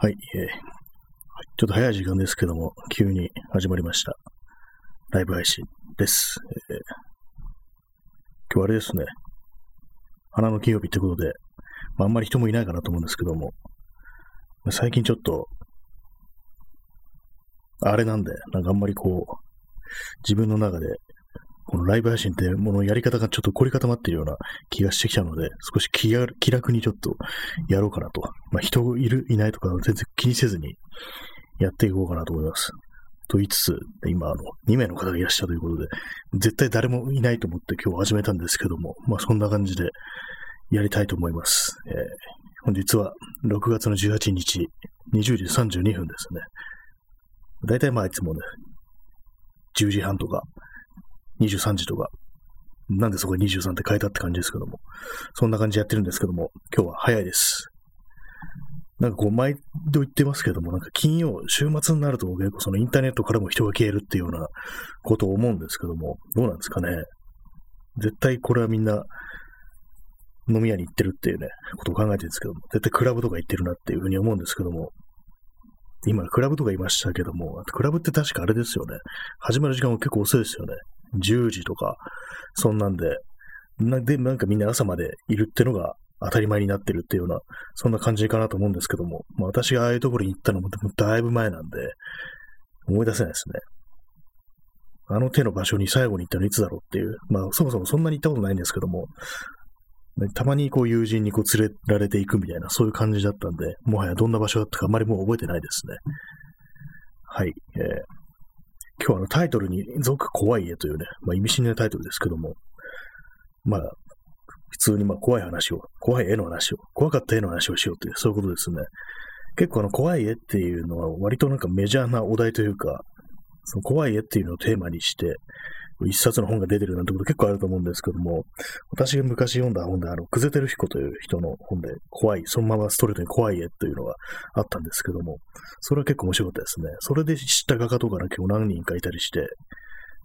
はい、えーちょっと早い時間ですけども、急に始まりました。ライブ配信です。えー今日あれですね、花の金曜日ってことで、まあ、あんまり人もいないかなと思うんですけども、まあ最近ちょっと、あれなんで、なんかあんまりこう、自分の中で、このライブ配信ってものやり方がちょっと凝り固まっているような気がしてきたので、少し気楽にちょっとやろうかなと。まあ、人いる、いないとか全然気にせずにやっていこうかなと思います。と言いつつ、今、あの、2名の方がいらっしゃるということで、絶対誰もいないと思って今日始めたんですけども、まあそんな感じでやりたいと思います。えー本日は6月の18日、20時32分ですね。だいたいまあいつもね、10時半とか、23時とか、なんでそこに23って書いたって感じですけども、そんな感じでやってるんですけども、今日は早いです。なんかこう、毎度言ってますけども、なんか金曜、週末になると結構そのインターネットからも人が消えるっていうようなことを思うんですけども、どうなんですかね。絶対これはみんな飲み屋に行ってるっていうね、ことを考えてるんですけども、絶対クラブとか行ってるなっていうふうに思うんですけども、今、クラブとか言いましたけども、クラブって確かあれですよね。始まる時間も結構遅いですよね。10時とか、そんなんで、なで、なんかみんな朝までいるっていうのが当たり前になってるっていうような、そんな感じかなと思うんですけども、まあ、私がああいうところに行ったのもだいぶ前なんで、思い出せないですね。あの手の場所に最後に行ったのいつだろうっていう、まあそもそもそんなに行ったことないんですけども、たまにこう友人にこう連れられていくみたいな、そういう感じだったんで、もはやどんな場所だったかあまりもう覚えてないですね。はい。えー今日はあのタイトルに、続怖い家というね、まあ意味深なタイトルですけども、まあ、普通にまあ怖い話を、怖い絵の話を、怖かった絵の話をしようという、そういうことですね。結構あの怖い絵っていうのは割となんかメジャーなお題というか、その怖い絵っていうのをテーマにして、一冊の本が出てるなんてこと結構あると思うんですけども、私が昔読んだ本で、あの、クゼテルヒコという人の本で、怖い、そのままストレートに怖い絵というのがあったんですけども、それは結構面白かったですね。それで知った画家とかが結構何人かいたりして、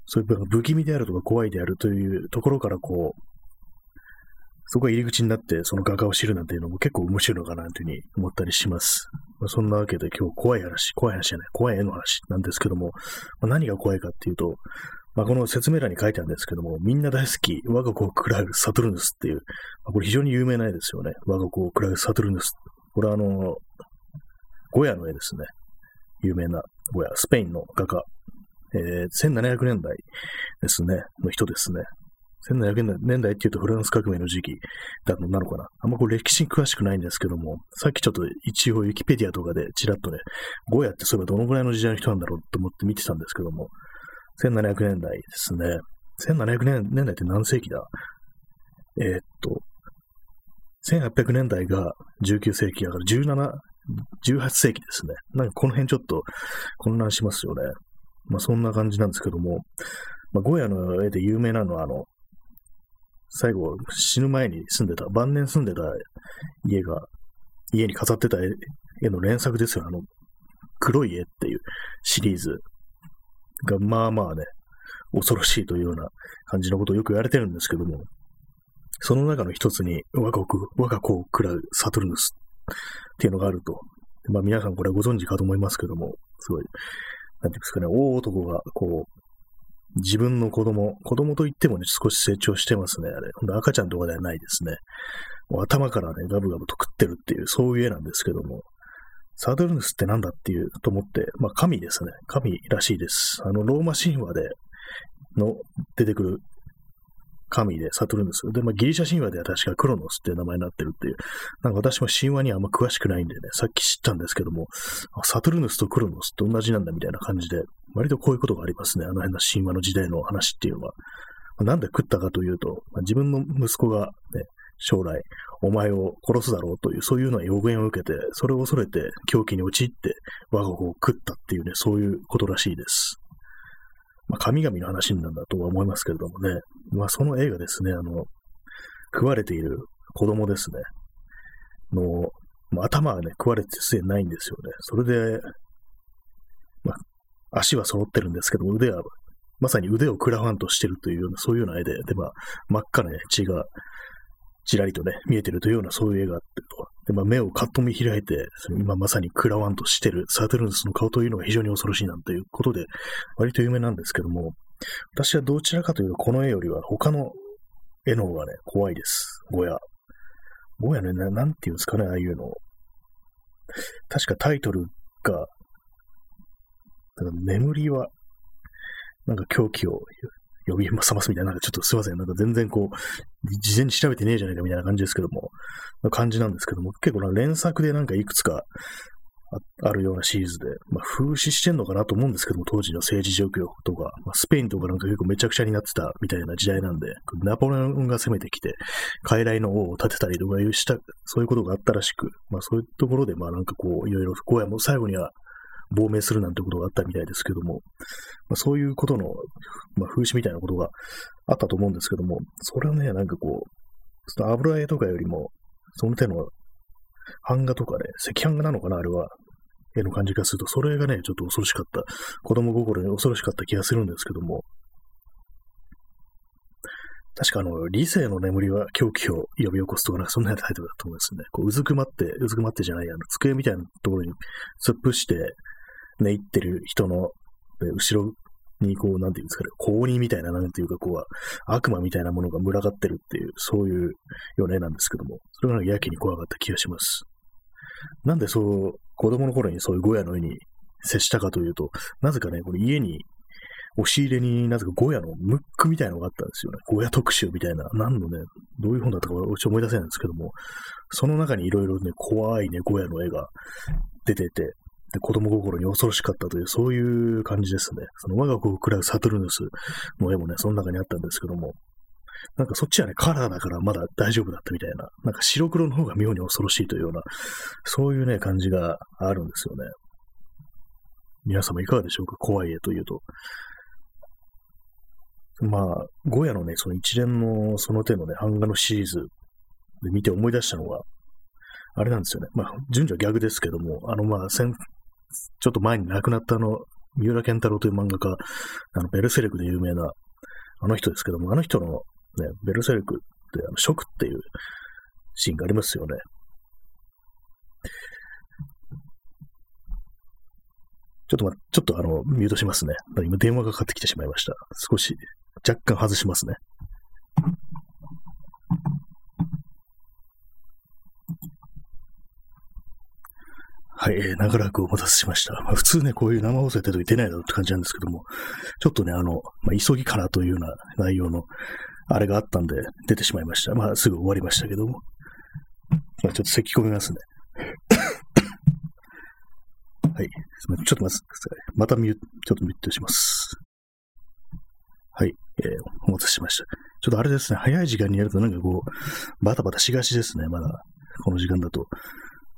そういう不気味であるとか怖いであるというところからこう、そこが入り口になってその画家を知るなんていうのも結構面白いのかなというふうに思ったりします。まあ、そんなわけで今日怖い話、怖い話じゃない、怖い絵の話なんですけども、まあ、何が怖いかっていうと、まあ、この説明欄に書いてあるんですけども、みんな大好き、我が子を喰らうサトルヌスっていう、まあ、これ非常に有名な絵ですよね。我が子を喰らうサトルヌス。これはあの、ゴヤの絵ですね。有名なゴヤ、スペインの画家。えー、1700年代ですね、の人ですね。1700年代っていうとフランス革命の時期だなのかな。あんまこれ歴史に詳しくないんですけども、さっきちょっと一応ウィキペディアとかでちらっとね、ゴヤってそういえばどのぐらいの時代の人なんだろうと思って見てたんですけども、1700年代ですね。1700年年代って何世紀だ？えーっと、1800年代が19世紀だから17、18世紀ですね。なんかこの辺ちょっと混乱しますよね。まあそんな感じなんですけども、まあ、ゴヤの絵で有名なのはあの、最後死ぬ前に住んでた、晩年住んでた家が、家に飾ってた絵絵の連作ですよ。あの、黒い絵っていうシリーズが、まあまあね、恐ろしいというような感じのことをよく言われてるんですけども、その中の一つに、我が子我が子を食らうサトルヌスっていうのがあると。まあ皆さんこれご存知かと思いますけども、すごい、なんていうんですかね、大男がこう、自分の子供、子供と言ってもね、少し成長してますね、あれ。ほんと赤ちゃんとかではないですね。頭からね、ガブガブと食ってるっていう、そういう絵なんですけども、サドルヌスってなんだっていうと思って、まあ神ですね。神らしいです。あの、ローマ神話での出てくる神でサトルヌス。で、まあギリシャ神話では確かクロノスっていう名前になってるっていう。なんか私も神話にはあんま詳しくないんでね、さっき知ったんですけども、サトルヌスとクロノスって同じなんだみたいな感じで、割とこういうことがありますね。あの辺の神話の時代の話っていうのは。まあなんで食ったかというと、まあ自分の息子がね、将来、お前を殺すだろうという、そういうのは予言を受けて、それを恐れて狂気に陥って我が子を食ったっていうね、そういうことらしいです。まあ、神々の話なんだとは思いますけれどもね、まあ、その映画ですね、あの、食われている子供ですね、の、まあ、頭はね、食われてすでにないんですよね。それで、まあ、足は揃ってるんですけど、腕は、まさに腕をクラファンとしてるというような、そういうような絵で、で、まあ、真っ赤な、ね、血が、ちらりとね、見えてるというような、そういう絵があってと。で、まあ、目をカッと見開いて、今まさに食らわんとしてるサトゥルヌスの顔というのが非常に恐ろしいなんていうことで、割と有名なんですけども、私はどちらかというと、この絵よりは他の絵の方がね、怖いです。ゴヤ。ゴヤね、なんていうんですかね、ああいうの。確かタイトルが、眠りは、なんか狂気を呼び覚ますみたいな、なんかちょっとすいません。なんか全然こう、事前に調べてねえじゃないかみたいな感じですけども、感じなんですけども、結構な連作でなんかいくつかあるようなシリーズで、まあ、風刺してんのかなと思うんですけども、当時の政治状況とか、まあ、スペインとかなんか結構めちゃくちゃになってたみたいな時代なんで、ナポレオンが攻めてきて、傀儡の王を立てたりとかいうした、そういうことがあったらしく、まあそういうところで、まあなんかこう、いろいろ、荒野もう最後には亡命するなんてことがあったみたいですけども、まあ、そういうことの、まあ、風刺みたいなことがあったと思うんですけども、それはね、なんかこう、ちょっと油絵とかよりも、その手の版画とかね、赤版画なのかな、あれは。絵の感じがすると、それがね、ちょっと恐ろしかった。子供心に恐ろしかった気がするんですけども。確かあの、理性の眠りは狂気を呼び起こすとか、そんなタイトルだと思うんですね。こう、うずくまって、うずくまってじゃない、あの、机みたいなところに突っ伏して、寝入ってる人の、後ろにこう、なんていうんですかね、公認みたいな、なんていうか、こう、悪魔みたいなものが群がってるっていう、そういうような絵なんですけども、それがやけに怖かった気がします。なんでそう、子供の頃にそういうゴヤの絵に接したかというと、なぜかね、これ家に、押し入れになぜかゴヤのムックみたいなのがあったんですよね。ゴヤ特集みたいな。何のね、どういう本だったかち思い出せないんですけども、その中にいろいろね、怖いね、ゴヤの絵が出てて、で、子供心に恐ろしかったという、そういう感じですね。その我が子を食らうサトルヌスの絵もね、その中にあったんですけども、なんかそっちはね、カラーだからまだ大丈夫だったみたいな、なんか白黒の方が妙に恐ろしいというような、そういうね、感じがあるんですよね。皆様いかがでしょうか？怖い絵というと。まあ、ゴヤのね、その一連のその手のね、版画のシリーズで見て思い出したのは、あれなんですよね。まあ、順序は逆ですけども、あの、まあ、ちょっと前に亡くなったあの、三浦健太郎という漫画家、あの、ベルセルクで有名な、あの人ですけども、あの人のね、ベルセルクって、あの、ショックっていうシーンがありますよね。ちょっとま、ちょっとあの、ミュートしますね。今電話がかかってきてしまいました。少し、若干外しますね。はい、えー、長らくお待たせしました。まあ、普通ね、こういう生放送やってると出ないだろうって感じなんですけども、ちょっとね、あの、まあ、急ぎからというような内容の、あれがあったんで、出てしまいました。まあ、すぐ終わりましたけども。まあ、ちょっと咳込みますね。はい。ちょっと待ってください。またミュちょっとミュートします。はい。えー、お待たせしました。ちょっとあれですね、早い時間にやるとなんかこう、バタバタしがちですね、まだ。この時間だと。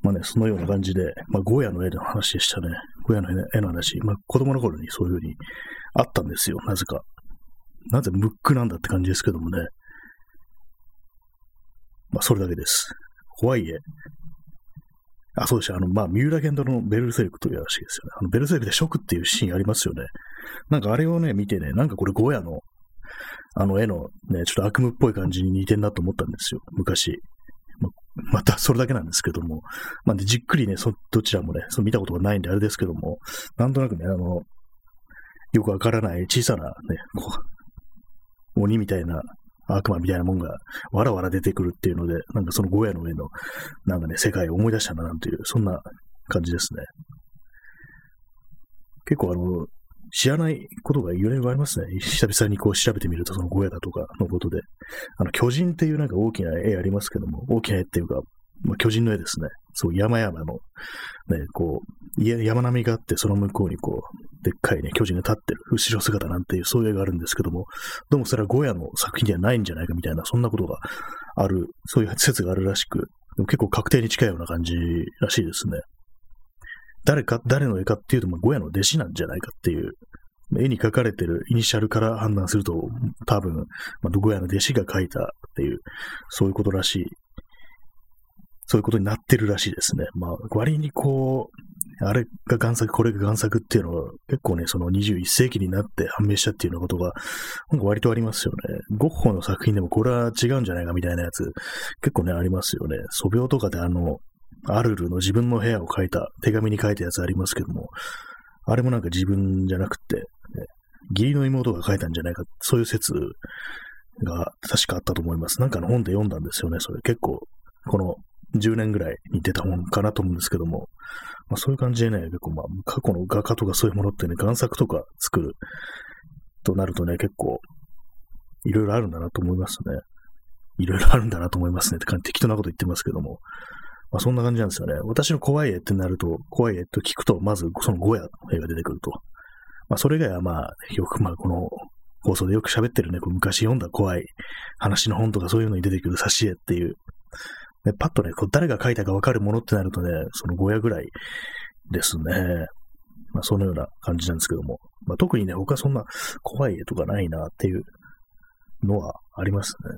まあね、そのような感じで、まあ、ゴヤの絵の話でしたね。ゴヤの絵の話。まあ、子供の頃にそういうふうにあったんですよ、なぜか。なぜムックなんだって感じですけどもね。まあ、それだけです。怖い絵。あ、そうでした。あの、まあ、三浦健太のベルセルクという話ですよね。あの、ベルセルクでショックっていうシーンありますよね。なんかあれをね、見てね、なんかこれゴヤの、あの絵のね、ちょっと悪夢っぽい感じに似てんなと思ったんですよ。昔。またそれだけなんですけども、まあ、じっくりね、そ、どちらもね、そ見たことがないんであれですけども、なんとなくね、あの、よくわからない小さなね、こう、鬼みたいな、悪魔みたいなもんが、わらわら出てくるっていうので、なんかそのゴヤの上の、なんかね、世界を思い出したな、なんていう、そんな感じですね。結構あの、知らないことがいろいろありますね。久々にこう調べてみると、そのゴヤだとかのことで。あの、巨人っていうなんか大きな絵ありますけども、大きな絵っていうか、まあ、巨人の絵ですね。そう、山々の、ね、こう、山並みがあって、その向こうにこう、でっかいね、巨人が立ってる、後ろ姿なんていう、そういう絵があるんですけども、どうもそれはゴヤの作品ではないんじゃないかみたいな、そんなことがある、そういう説があるらしく、結構確定に近いような感じらしいですね。誰か、誰の絵かっていうと、まあ、ゴヤの弟子なんじゃないかっていう、絵に描かれてるイニシャルから判断すると、多分、まあ、ゴヤの弟子が描いたっていう、そういうことらしい。そういうことになってるらしいですね。まあ、割にこう、あれが贋作、これが贋作っていうのは、結構ね、その21世紀になって判明したっていうようなことが、なんか割とありますよね。ゴッホの作品でもこれは違うんじゃないかみたいなやつ、結構ね、ありますよね。素描とかであの、アルルの自分の部屋を書いた、手紙に書いたやつありますけども、あれもなんか自分じゃなくて、ね、義理の妹が書いたんじゃないか、そういう説が確かあったと思います。なんかの本で読んだんですよね、それ。結構、この10年ぐらいに出た本かなと思うんですけども、まあ、そういう感じでね、結構まあ、過去の画家とかそういうものってね、贋作とか作るとなるとね、結構、いろいろあるんだなと思いますね。いろいろあるんだなと思いますねって感じ、適当なこと言ってますけども。まあ、そんな感じなんですよね。私の怖い絵ってなると、怖い絵と聞くと、まずそのゴヤの絵が出てくると。まあ、それ以外はまあ、よくまあ、この放送でよく喋ってるね、こう昔読んだ怖い話の本とかそういうのに出てくる挿絵っていう、ね、パッとね、こう誰が書いたかわかるものってなるとね、そのゴヤぐらいですね。まあ、そのような感じなんですけども。まあ、特にね、他そんな怖い絵とかないなっていうのはありますね。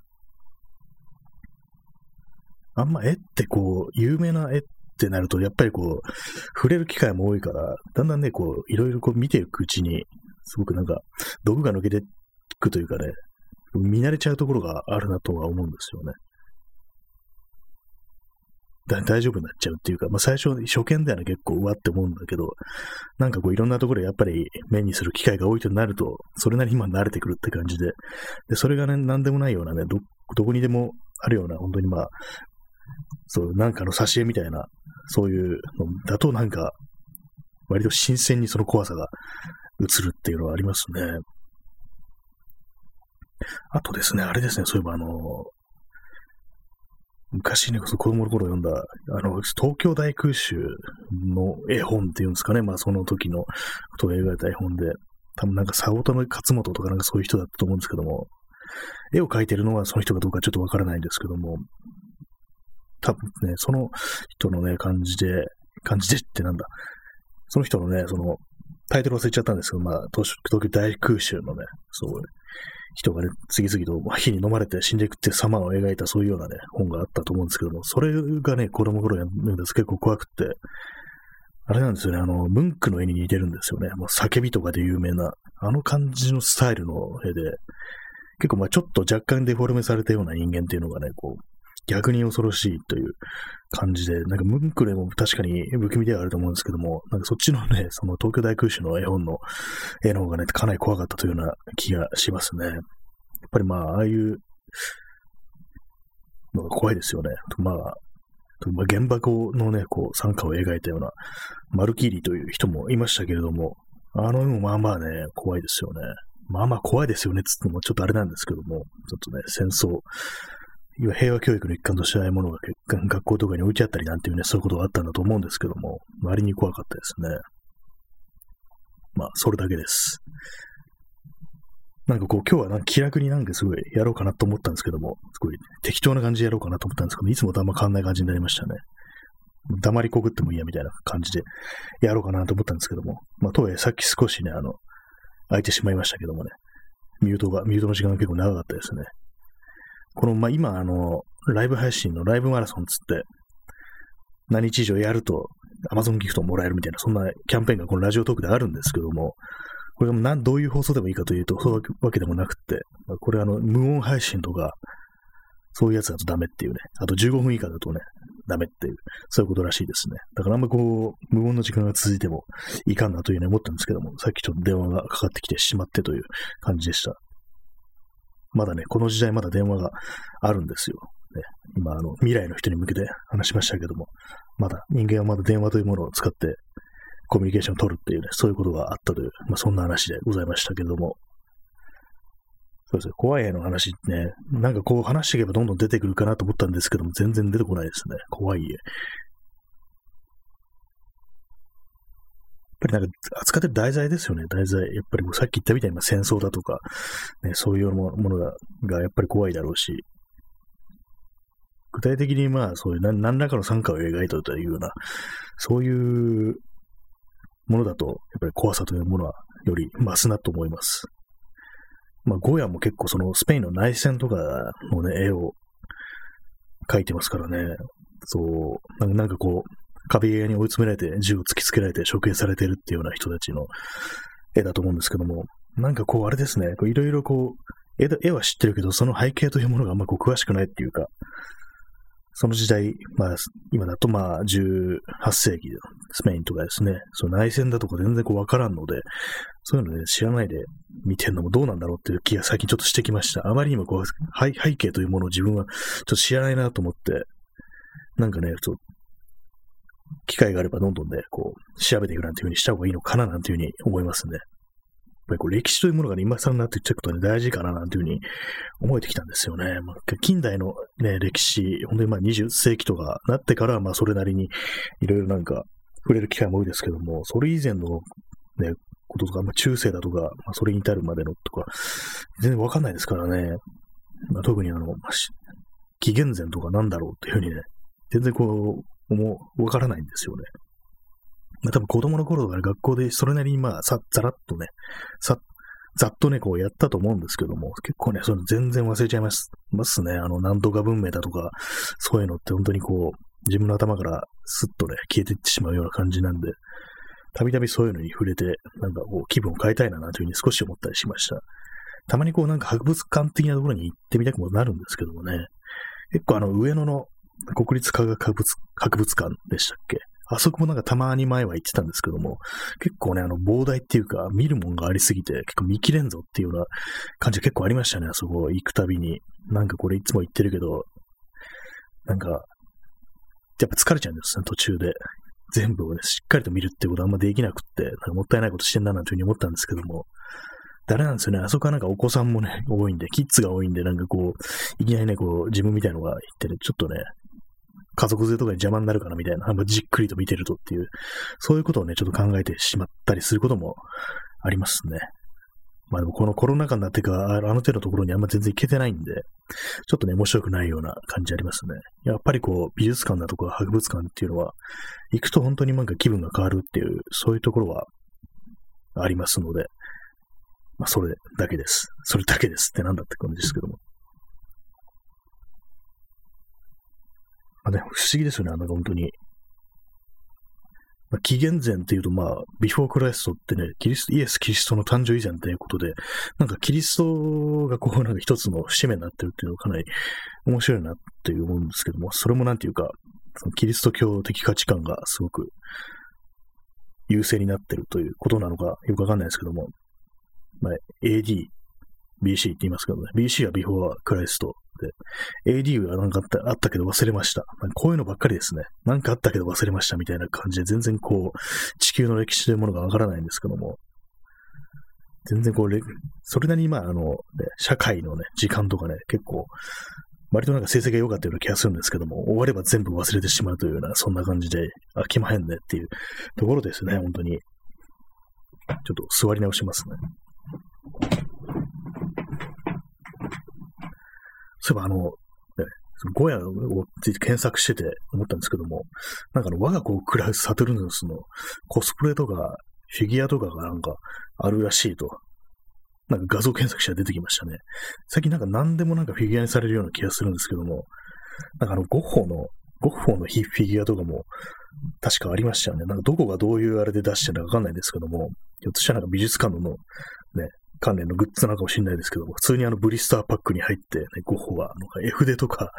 あんま絵ってこう、有名な絵ってなると、やっぱりこう、触れる機会も多いから、だんだんね、こう、いろいろこう見ていくうちに、すごくなんか、毒が抜けていくというかね、見慣れちゃうところがあるなとは思うんですよね。大丈夫になっちゃうっていうか、まあ最初、初見ではね、結構うわって思うんだけど、なんかこういろんなところでやっぱり目にする機会が多いとなると、それなりに今慣れてくるって感じで、で、それがね、なんでもないようなね、ど、どこにでもあるような、本当にまあ、そう、なんかの挿絵みたいな、そういうのだとなんか、割と新鮮にその怖さが映るっていうのはありますね。あとですね、あれですね、そういえばあの、昔ね、子供の頃読んだ、あの、東京大空襲の絵本っていうんですかね、まあその時のことを描いた絵本で、多分なんか早乙女勝本とかなんかそういう人だったと思うんですけども、絵を描いてるのはその人かどうかちょっとわからないんですけども、多分ね、その人のね、感じで、感じでってなんだ。その人のね、その、タイトル忘れちゃったんですけど、まあ、東京大空襲のね、そう、人がね、次々と火に飲まれて死んでいくって様を描いたそういうようなね、本があったと思うんですけども、それがね、子供頃読んです結構怖くって、あれなんですよね、あの、ムンクの絵に似てるんですよね。もう叫びとかで有名な、あの感じのスタイルの絵で、結構まあちょっと若干デフォルメされたような人間っていうのがね、こう、逆に恐ろしいという感じで、なんかムンクレも確かに不気味ではあると思うんですけども、なんかそっちのね、その東京大空襲の絵本の絵の方がね、かなり怖かったというような気がしますね。やっぱりまあ、ああいうのが怖いですよね。まあ、まあ、原爆のね、こう、参加を描いたような、マルキーリという人もいましたけれども、あの絵もまあまあね、怖いですよね。まあまあ怖いですよね、つってもちょっとあれなんですけども、ちょっとね、戦争要は平和教育の一環としてああいものが学校とかに置いてあったりなんていうね、そういうことがあったんだと思うんですけども、割に怖かったですね。まあ、それだけです。なんかこう、今日はなんか気楽になんかすごいやろうかなと思ったんですけども、すごい適当な感じでやろうかなと思ったんですけど、いつもとあんま変わんない感じになりましたね。黙りこぐってもいいやみたいな感じでやろうかなと思ったんですけども、まあ、とはいえさっき少しね、あの、空いてしまいましたけどもね、ミュートが、ミュートの時間が結構長かったですね。この、まあ、今、あの、ライブ配信のライブマラソンつって、何日以上やると Amazon ギフトもらえるみたいな、そんなキャンペーンがこのラジオトークであるんですけども、これが何、どういう放送でもいいかというと、そういうわけでもなくってあ、これあの、無音配信とか、そういうやつだとダメっていうね、あと15分以下だとね、ダメっていう、そういうことらしいですね。だからあんまこう、無音の時間が続いてもいかんなというふうに思ったんですけども、さっきちょっと電話がかかってきてしまってという感じでした。まだね、この時代まだ電話があるんですよ。ね、今、あの、未来の人に向けて話しましたけども、まだ、人間はまだ電話というものを使ってコミュニケーションを取るっていうね、そういうことがあったという、まあ、そんな話でございましたけども、そうですね、怖い絵の話ね、なんかこう話していけばどんどん出てくるかなと思ったんですけども、全然出てこないですね。怖い絵。っぱりなんか扱ってる題材ですよね、題材。やっぱりさっき言ったみたいな戦争だとか、ね、そういうものががやっぱり怖いだろうし、具体的にまあそういう何何らかの参加を描いたというような、そういうものだと、やっぱり怖さというものはより増すなと思います。まあ、ゴーヤも結構そのスペインの内戦とかのね、絵を描いてますからね、そう、なんかこう、壁際に追い詰められて、銃を突きつけられて処刑されているっていうような人たちの絵だと思うんですけども、なんかこう、あれですね、いろいろこう、絵は知ってるけど、その背景というものがあんまこう詳しくないっていうか、その時代、まあ、今だとまあ、18世紀、スペインとかですね、その内戦だとか全然こうわからんので、そういうのね、知らないで見てんのもどうなんだろうっていう気が最近ちょっとしてきました。あまりにもこう、背景というものを自分はちょっと知らないなと思って、なんかね、ちょっと、機会があればどんどんね、こう、調べていくなんていう風にした方がいいのかななんていう風に思いますね。やっぱりこう歴史というものが、ね、今更になっていっちゃうことね、大事かななんていうふうに思えてきたんですよね。まあ、近代のね、歴史、本当にまあ20世紀とかなってから、まあそれなりにいろいろなんか触れる機会も多いですけども、それ以前のね、こととか、まあ、中世だとか、まあ、それに至るまでのとか、全然わかんないですからね。まあ、特にあの、まあ、紀元前とかなんだろうっていうふうにね、全然こう、思う、わからないんですよね。まあ多分子供の頃とか学校でそれなりにまあさ、ざらっとね、さ、ざっとね、こうやったと思うんですけども、結構ね、それ全然忘れちゃいますますね。あの、なんとか文明だとか、そういうのって本当にこう、自分の頭からスッとね、消えていってしまうような感じなんで、たびたびそういうのに触れて、なんかこう、気分を変えたいな、なんていうふうに少し思ったりしました。たまにこう、なんか博物館的なところに行ってみたくもなるんですけどもね、結構あの、上野の国立科学博物博物館でしたっけ？あそこもなんかたまに前は行ってたんですけども、結構ね、あの、膨大っていうか、見るもんがありすぎて、結構見切れんぞっていうような感じが結構ありましたね、あそこ行くたびに。なんかこれいつも言ってるけど、なんか、やっぱ疲れちゃうんですね、途中で。全部をね、しっかりと見るってことはあんまできなくって、なんかもったいないことしてんだなというふうに思ったんですけども、誰なんですよね。あそこはなんかお子さんもね、多いんで、キッズが多いんで、なんかこう、いきなりね、こう、自分みたいのが行ってね、ちょっとね、家族連れとかに邪魔になるかなみたいな、あんまじっくりと見てるとっていう、そういうことをね、ちょっと考えてしまったりすることもありますね。まあでもこのコロナ禍になってから、あの手のところにあんま全然行けてないんで、ちょっとね、面白くないような感じありますね。やっぱりこう、美術館だとか博物館っていうのは、行くと本当になんか気分が変わるっていう、そういうところはありますので、まあそれだけです。それだけですってなんだって感じですけども。あね、不思議ですよね、なんか本当に。まあ、紀元前っていうと、まあ、ビフォークライストってね、キリスト、イエス・キリストの誕生以前ということで、なんかキリストがこう、なんか一つの節目になってるっていうのはかなり面白いなっていう思うんですけども、それもなんていうか、そのキリスト教的価値観がすごく優勢になってるということなのかよくわかんないですけども、まあ、AD、BC って言いますけどね、BC はビフォークライストで、AD はなんかあったあったけど忘れました。こういうのばっかりですね。なんかあったけど忘れましたみたいな感じで全然こう、地球の歴史というものがわからないんですけども、全然こう、それなりにまあ、あの、ね、社会のね、時間とかね、結構、割となんか成績が良かったような気がするんですけども、終われば全部忘れてしまうというような、そんな感じで、飽きまへんねっていうところですね、本当に。ちょっと座り直しますね。そういえばあの、ね、そのゴヤを検索してて思ったんですけども、なんかあの、我が子を暮らすサトルヌスのコスプレとか、フィギュアとかがなんかあるらしいと。なんか画像検索したら出てきましたね。最近なんか何でもなんかフィギュアにされるような気がするんですけども、なんかあの、ゴッホの、ゴッホのフィギュアとかも確かありましたよね。なんかどこがどういうあれで出してるのかわかんないんですけども、ひょっとしたらなんか美術館のね、関連のグッズなのかもしれないですけども、普通にあのブリスターパックに入って、ね、ゴッホは、なんか絵筆とか、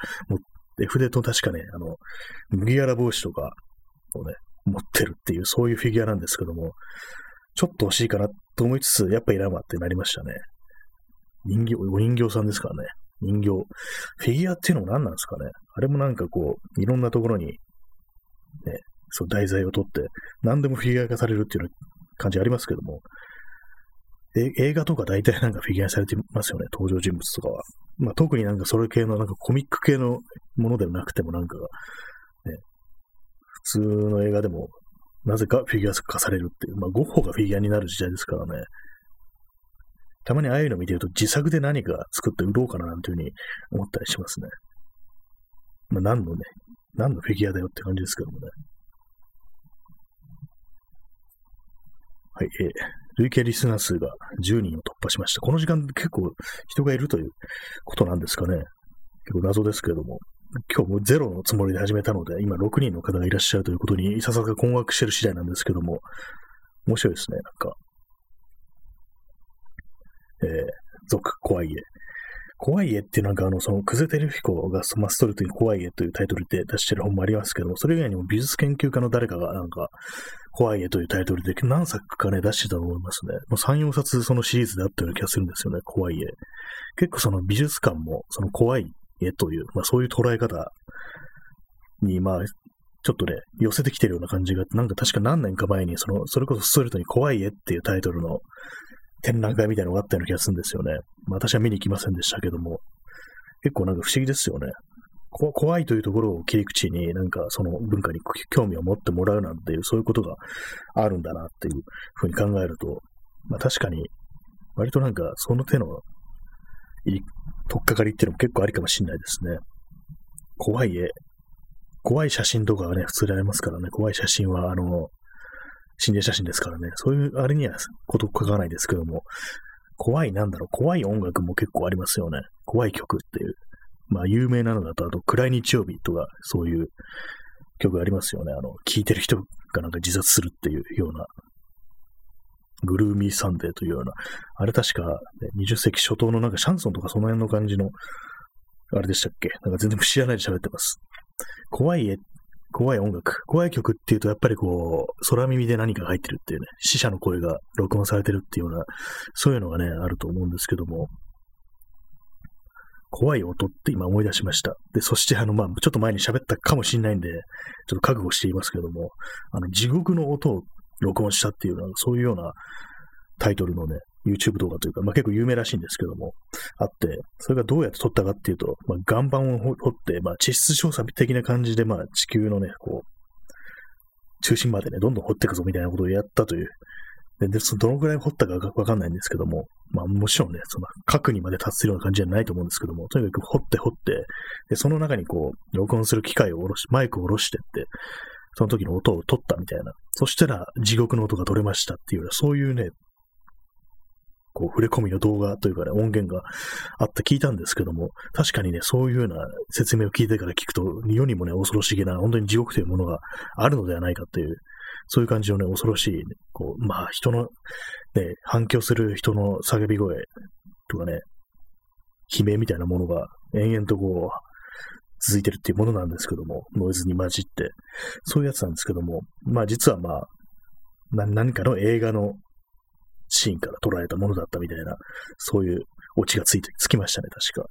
絵筆と確かね、あの、麦わら帽子とかをね、持ってるっていう、そういうフィギュアなんですけども、ちょっと欲しいかなと思いつつ、やっぱいらんわってなりましたね。人形、お人形さんですからね。人形。フィギュアっていうのも何なんですかね。あれもなんかこう、いろんなところに、ね、そう題材を取って、何でもフィギュア化されるっていう感じありますけども、映画とか大体なんかフィギュアされてますよね、登場人物とかは。まあ、特になんかそれ系のなんかコミック系のものではなくてもなんか、ね、普通の映画でもなぜかフィギュア化されるっていう、まあ、ゴッホがフィギュアになる時代ですからね。たまにああいうの見てると自作で何か作って売ろうかななんていうふうに思ったりしますね。まあ、何のね、何のフィギュアだよって感じですけどもね。はい、えー、累計リスナー数が10人を突破しました。この時間結構人がいるということなんですかね。結構謎ですけれども。今日もゼロのつもりで始めたので、今6人の方がいらっしゃるということに、いささか困惑してる次第なんですけども、面白いですね、なんか。えー、続、怖い家。怖い絵っていうなんかあの、その、久世照彦がマストルトに怖い絵というタイトルで出してる本もありますけども、それ以外にも美術研究家の誰かがなんか、怖い絵というタイトルで何作かね、出してたと思いますね。もう3、4冊そのシリーズであったような気がするんですよね、怖い絵。結構その美術館も、その怖い絵という、まあそういう捉え方に、まあ、ちょっとね、寄せてきてるような感じが、なんか確か何年か前に、その、それこそストレートに怖い絵っていうタイトルの展覧会みたいなのがあったような気がするんですよね。まあ、私は見に行きませんでしたけども、結構なんか不思議ですよね。怖いというところを切り口になんかその文化に興味を持ってもらうなんていう、そういうことがあるんだなっていうふうに考えると、まあ確かに、割となんかその手の取っかかりっていうのも結構ありかもしれないですね。怖い絵。怖い写真とかはね、普通でありますからね、怖い写真は、あの、心霊写真ですからね、そういうあれにはこと書かないですけども、怖い、なんだろう、怖い音楽も結構ありますよね。怖い曲っていう。まあ、有名なのだと、あと、暗い日曜日とか、そういう曲ありますよね。あの、聴いてる人がなんか自殺するっていうような、グルーミーサンデーというような、あれ確か、20世紀初頭のなんかシャンソンとかその辺の感じの、あれでしたっけ？なんか全然知らないで喋ってます。怖い絵怖い音楽、怖い曲っていうと、やっぱりこう、空耳で何か入ってるっていうね、死者の声が録音されてるっていうような、そういうのがね、あると思うんですけども、怖い音って今思い出しました。で、そしてあの、まあ、ちょっと前に喋ったかもしれないんで、ちょっと覚悟していますけども、あの、地獄の音を録音したっていうのは、そういうようなタイトルのね、YouTube 動画というか、まあ、結構有名らしいんですけども、あって、それがどうやって撮ったかっていうと、まあ、岩盤を掘って、まあ、地質調査的な感じで、まあ、地球のね、こう、中心までね、どんどん掘っていくぞみたいなことをやったという。で、でどのぐらい掘ったかわかんないんですけども、まあもちろんね、その核にまで達するような感じじゃないと思うんですけども、とにかく掘って掘って、で、その中にこう、録音する機械を下ろし、マイクを下ろしてって、その時の音を取ったみたいな。そしたら地獄の音が取れましたっていう、そういうね、こう、触れ込みの動画というかね、音源があって聞いたんですけども、確かにね、そういうような説明を聞いてから聞くと、世にもね、恐ろしげな、本当に地獄というものがあるのではないかという、そういう感じのね、恐ろしい、こう、まあ、人の、ね、反響する人の叫び声とかね、悲鳴みたいなものが延々とこう、続いてるっていうものなんですけども、ノイズに混じって、そういうやつなんですけども、まあ実はまあ、何かの映画のシーンから捉えたものだったみたいな、そういうオチがついて、つきましたね、確か。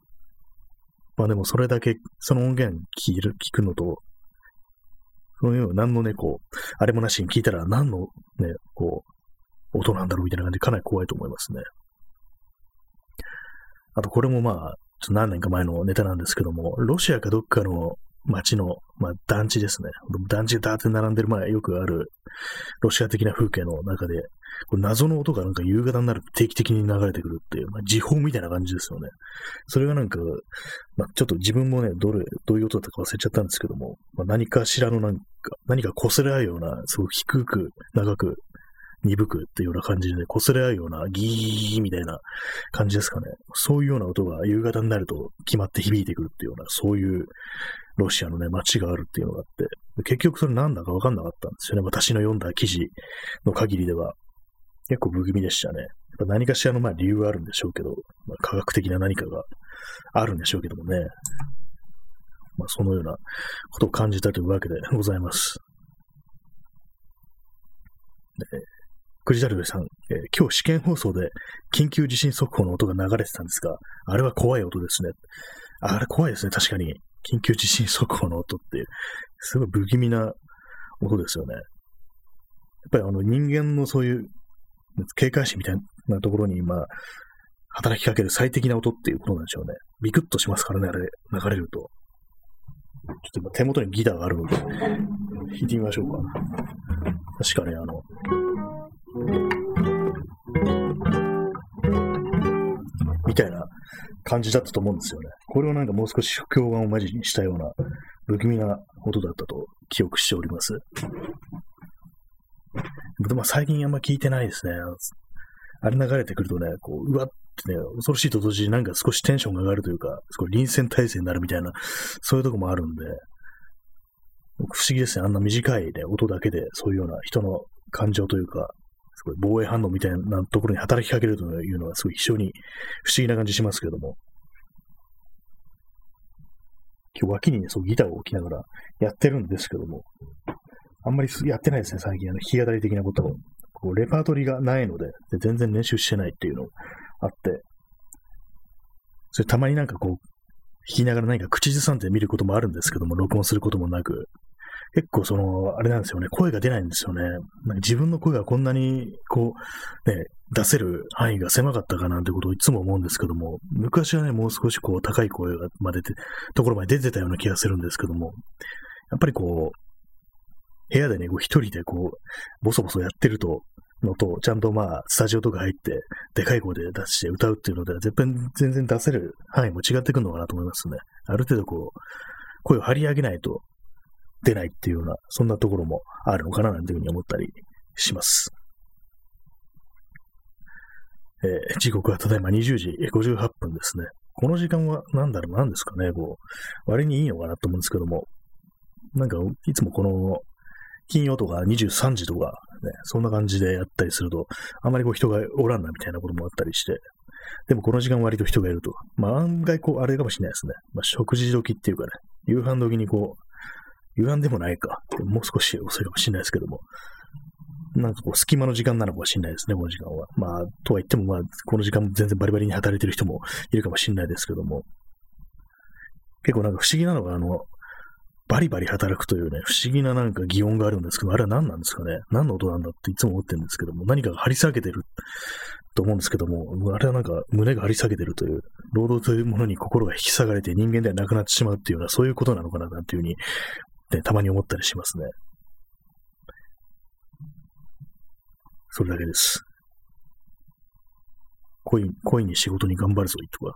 まあでもそれだけ、その音源聞る、聞くのと、そういうの何のね、こう、あれもなしに聞いたら何のね、こう、音なんだろうみたいな感じでかなり怖いと思いますね。あとこれもまあ、ちょっと何年か前のネタなんですけども、ロシアかどっかの街の、まあ、団地ですね。団地がダーって並んでる前、よくあるロシア的な風景の中で、謎の音がなんか夕方になると定期的に流れてくるっていう、まあ、時報みたいな感じですよね。それがなんか、まあ、ちょっと自分もね、どれ、どういう音だったか忘れちゃったんですけども、まあ、何かしらのなんか、何か擦れ合うような、すごく低く、長く、鈍くっていうような感じで、擦れ合うようなギーみたいな感じですかね。そういうような音が夕方になると決まって響いてくるっていうような、そういうロシアのね、街があるっていうのがあって、結局それなんだかわかんなかったんですよね。私の読んだ記事の限りでは。結構不気味でしたね。何かしらのまあ理由があるんでしょうけど、まあ、科学的な何かがあるんでしょうけどもね。まあ、そのようなことを感じたというわけでございます。クジャルベさん、えー、今日試験放送で緊急地震速報の音が流れてたんですが、あれは怖い音ですね。あれ怖いですね、確かに。緊急地震速報の音って、すごい不気味な音ですよね。やっぱりあの人間のそういう警戒心みたいなところに、まあ、働きかける最適な音っていうことなんでしょうね。ビクッとしますからね、あれ、流れると。ちょっと今手元にギターがあるので、弾いてみましょうか。確かね、あの、感じだったと思うんですよね。これをなんかもう少し不協和をマジにしたような不気味な音だったと記憶しております。でも最近あんま聞いてないですね。あれ流れてくるとね、こう、うわってね、恐ろしいと同時になんか少しテンションが上がるというか、すごい臨戦態勢になるみたいな、そういうとこもあるんで、不思議ですね。あんな短いね、音だけで、そういうような人の感情というか、すごい防衛反応みたいなところに働きかけるというのは、すごい非常に不思議な感じしますけども。今日脇にね、そうギターを置きながらやってるんですけども、あんまりやってないですね、最近。あの、弾き語り的なことを。こうレパートリーがないのでで、全然練習してないっていうのあって、それたまになんかこう、弾きながら何か口ずさんで見ることもあるんですけども、録音することもなく、結構その、あれなんですよね、声が出ないんですよね。自分の声がこんなに、こう、ね、出せる範囲が狭かったかなんてことをいつも思うんですけども、昔はね、もう少しこう、高い声がまでて、ところまで出てたような気がするんですけども、やっぱりこう、部屋でね、こう一人でこう、ボソボソやってると、のと、ちゃんとまあ、スタジオとか入って、でかい声で出して歌うっていうのでは、全然、全然出せる範囲も違ってくるのかなと思いますね。ある程度こう、声を張り上げないと出ないっていうような、そんなところもあるのかななんていうふうに思ったりします。えー、時刻はただいま20時58分ですね。この時間は何だろう、何ですかね、こう、割にいいのかなと思うんですけども、なんか、いつもこの金曜とか23時とか、ね、そんな感じでやったりすると、あまりこう人がおらんなみたいなこともあったりして、でもこの時間割と人がいると。まあ案外こう、あれかもしれないですね。まあ食事時っていうかね、夕飯時にこう、夕飯でもないか。もう少し遅いかもしれないですけども。なんかこう、隙間の時間なのかもしれないですね、この時間は。まあ、とは言っても、まあ、この時間も全然バリバリに働いてる人もいるかもしれないですけども。結構なんか不思議なのが、あの、バリバリ働くというね、不思議ななんか擬音があるんですけど、あれは何なんですかね？何の音なんだっていつも思ってるんですけども、何かが張り下げてると思うんですけども、あれはなんか胸が張り下げてるという、労働というものに心が引き下がれて人間ではなくなってしまうっていうような、そういうことなのかななんていうふうに、ね、たまに思ったりしますね。それだけです。恋、恋に仕事に頑張るぞいとか、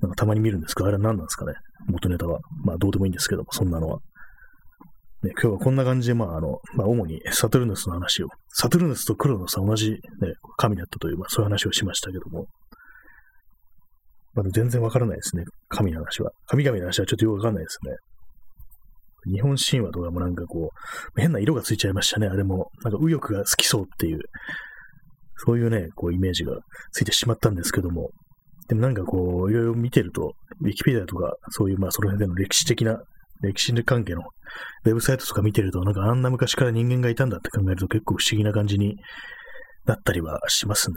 なんかたまに見るんですか？あれは何なんですかね？元ネタは。まあどうでもいいんですけども、そんなのは。ね、今日はこんな感じで、まああの、まあ主にサトルヌスの話を、サトルヌスとクロノスは同じ、ね、神だったという、まあそういう話をしましたけども、まあ全然わからないですね。神の話は。神々の話はちょっとよくわかんないですね。日本神話とかもなんかこう、変な色がついちゃいましたね。あれも、なんか右翼が好きそうっていう、そういうね、こうイメージがついてしまったんですけども、でもなんかこう、いろいろ見てると、ウィキペディアとか、そういう、まあその辺での歴史的な、歴史関係のウェブサイトとか見てると、なんかあんな昔から人間がいたんだって考えると結構不思議な感じになったりはしますね。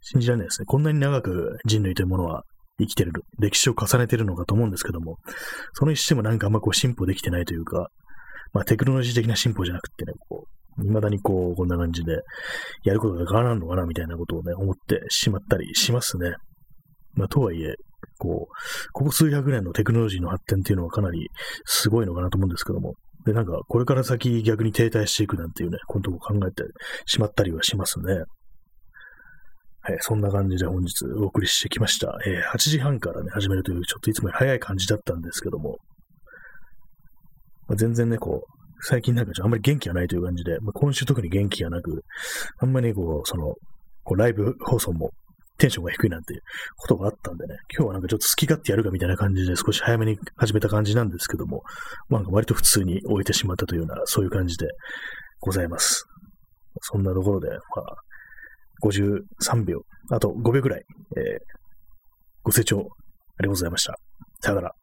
信じられないですね。こんなに長く人類というものは生きてる、歴史を重ねてるのかと思うんですけども、そのにしてもなんかあんまこう進歩できてないというか、まあテクノロジー的な進歩じゃなくてね、こう、未だにこう、こんな感じで、やることが変わらんのかな、みたいなことをね、思ってしまったりしますね。まあ、とはいえ、こう、ここ数百年のテクノロジーの発展っていうのはかなりすごいのかなと思うんですけども、で、なんか、これから先逆に停滞していくなんていうね、ことを考えてしまったりはしますね。はい、そんな感じで本日お送りしてきました。えー、8時半からね、始めるという、ちょっといつもより早い感じだったんですけども、まあ、全然ね、こう、最近なんかちょっとあんまり元気がないという感じで、まあ、今週特に元気がなく、あんまりこう、その、こうライブ放送もテンションが低いなんていうことがあったんでね、今日はなんかちょっと好き勝手やるかみたいな感じで少し早めに始めた感じなんですけども、まあ割と普通に終えてしまったというような、そういう感じでございます。そんなところで、まあ、53秒、あと5秒くらい、えー、ご清聴ありがとうございました。さよなら。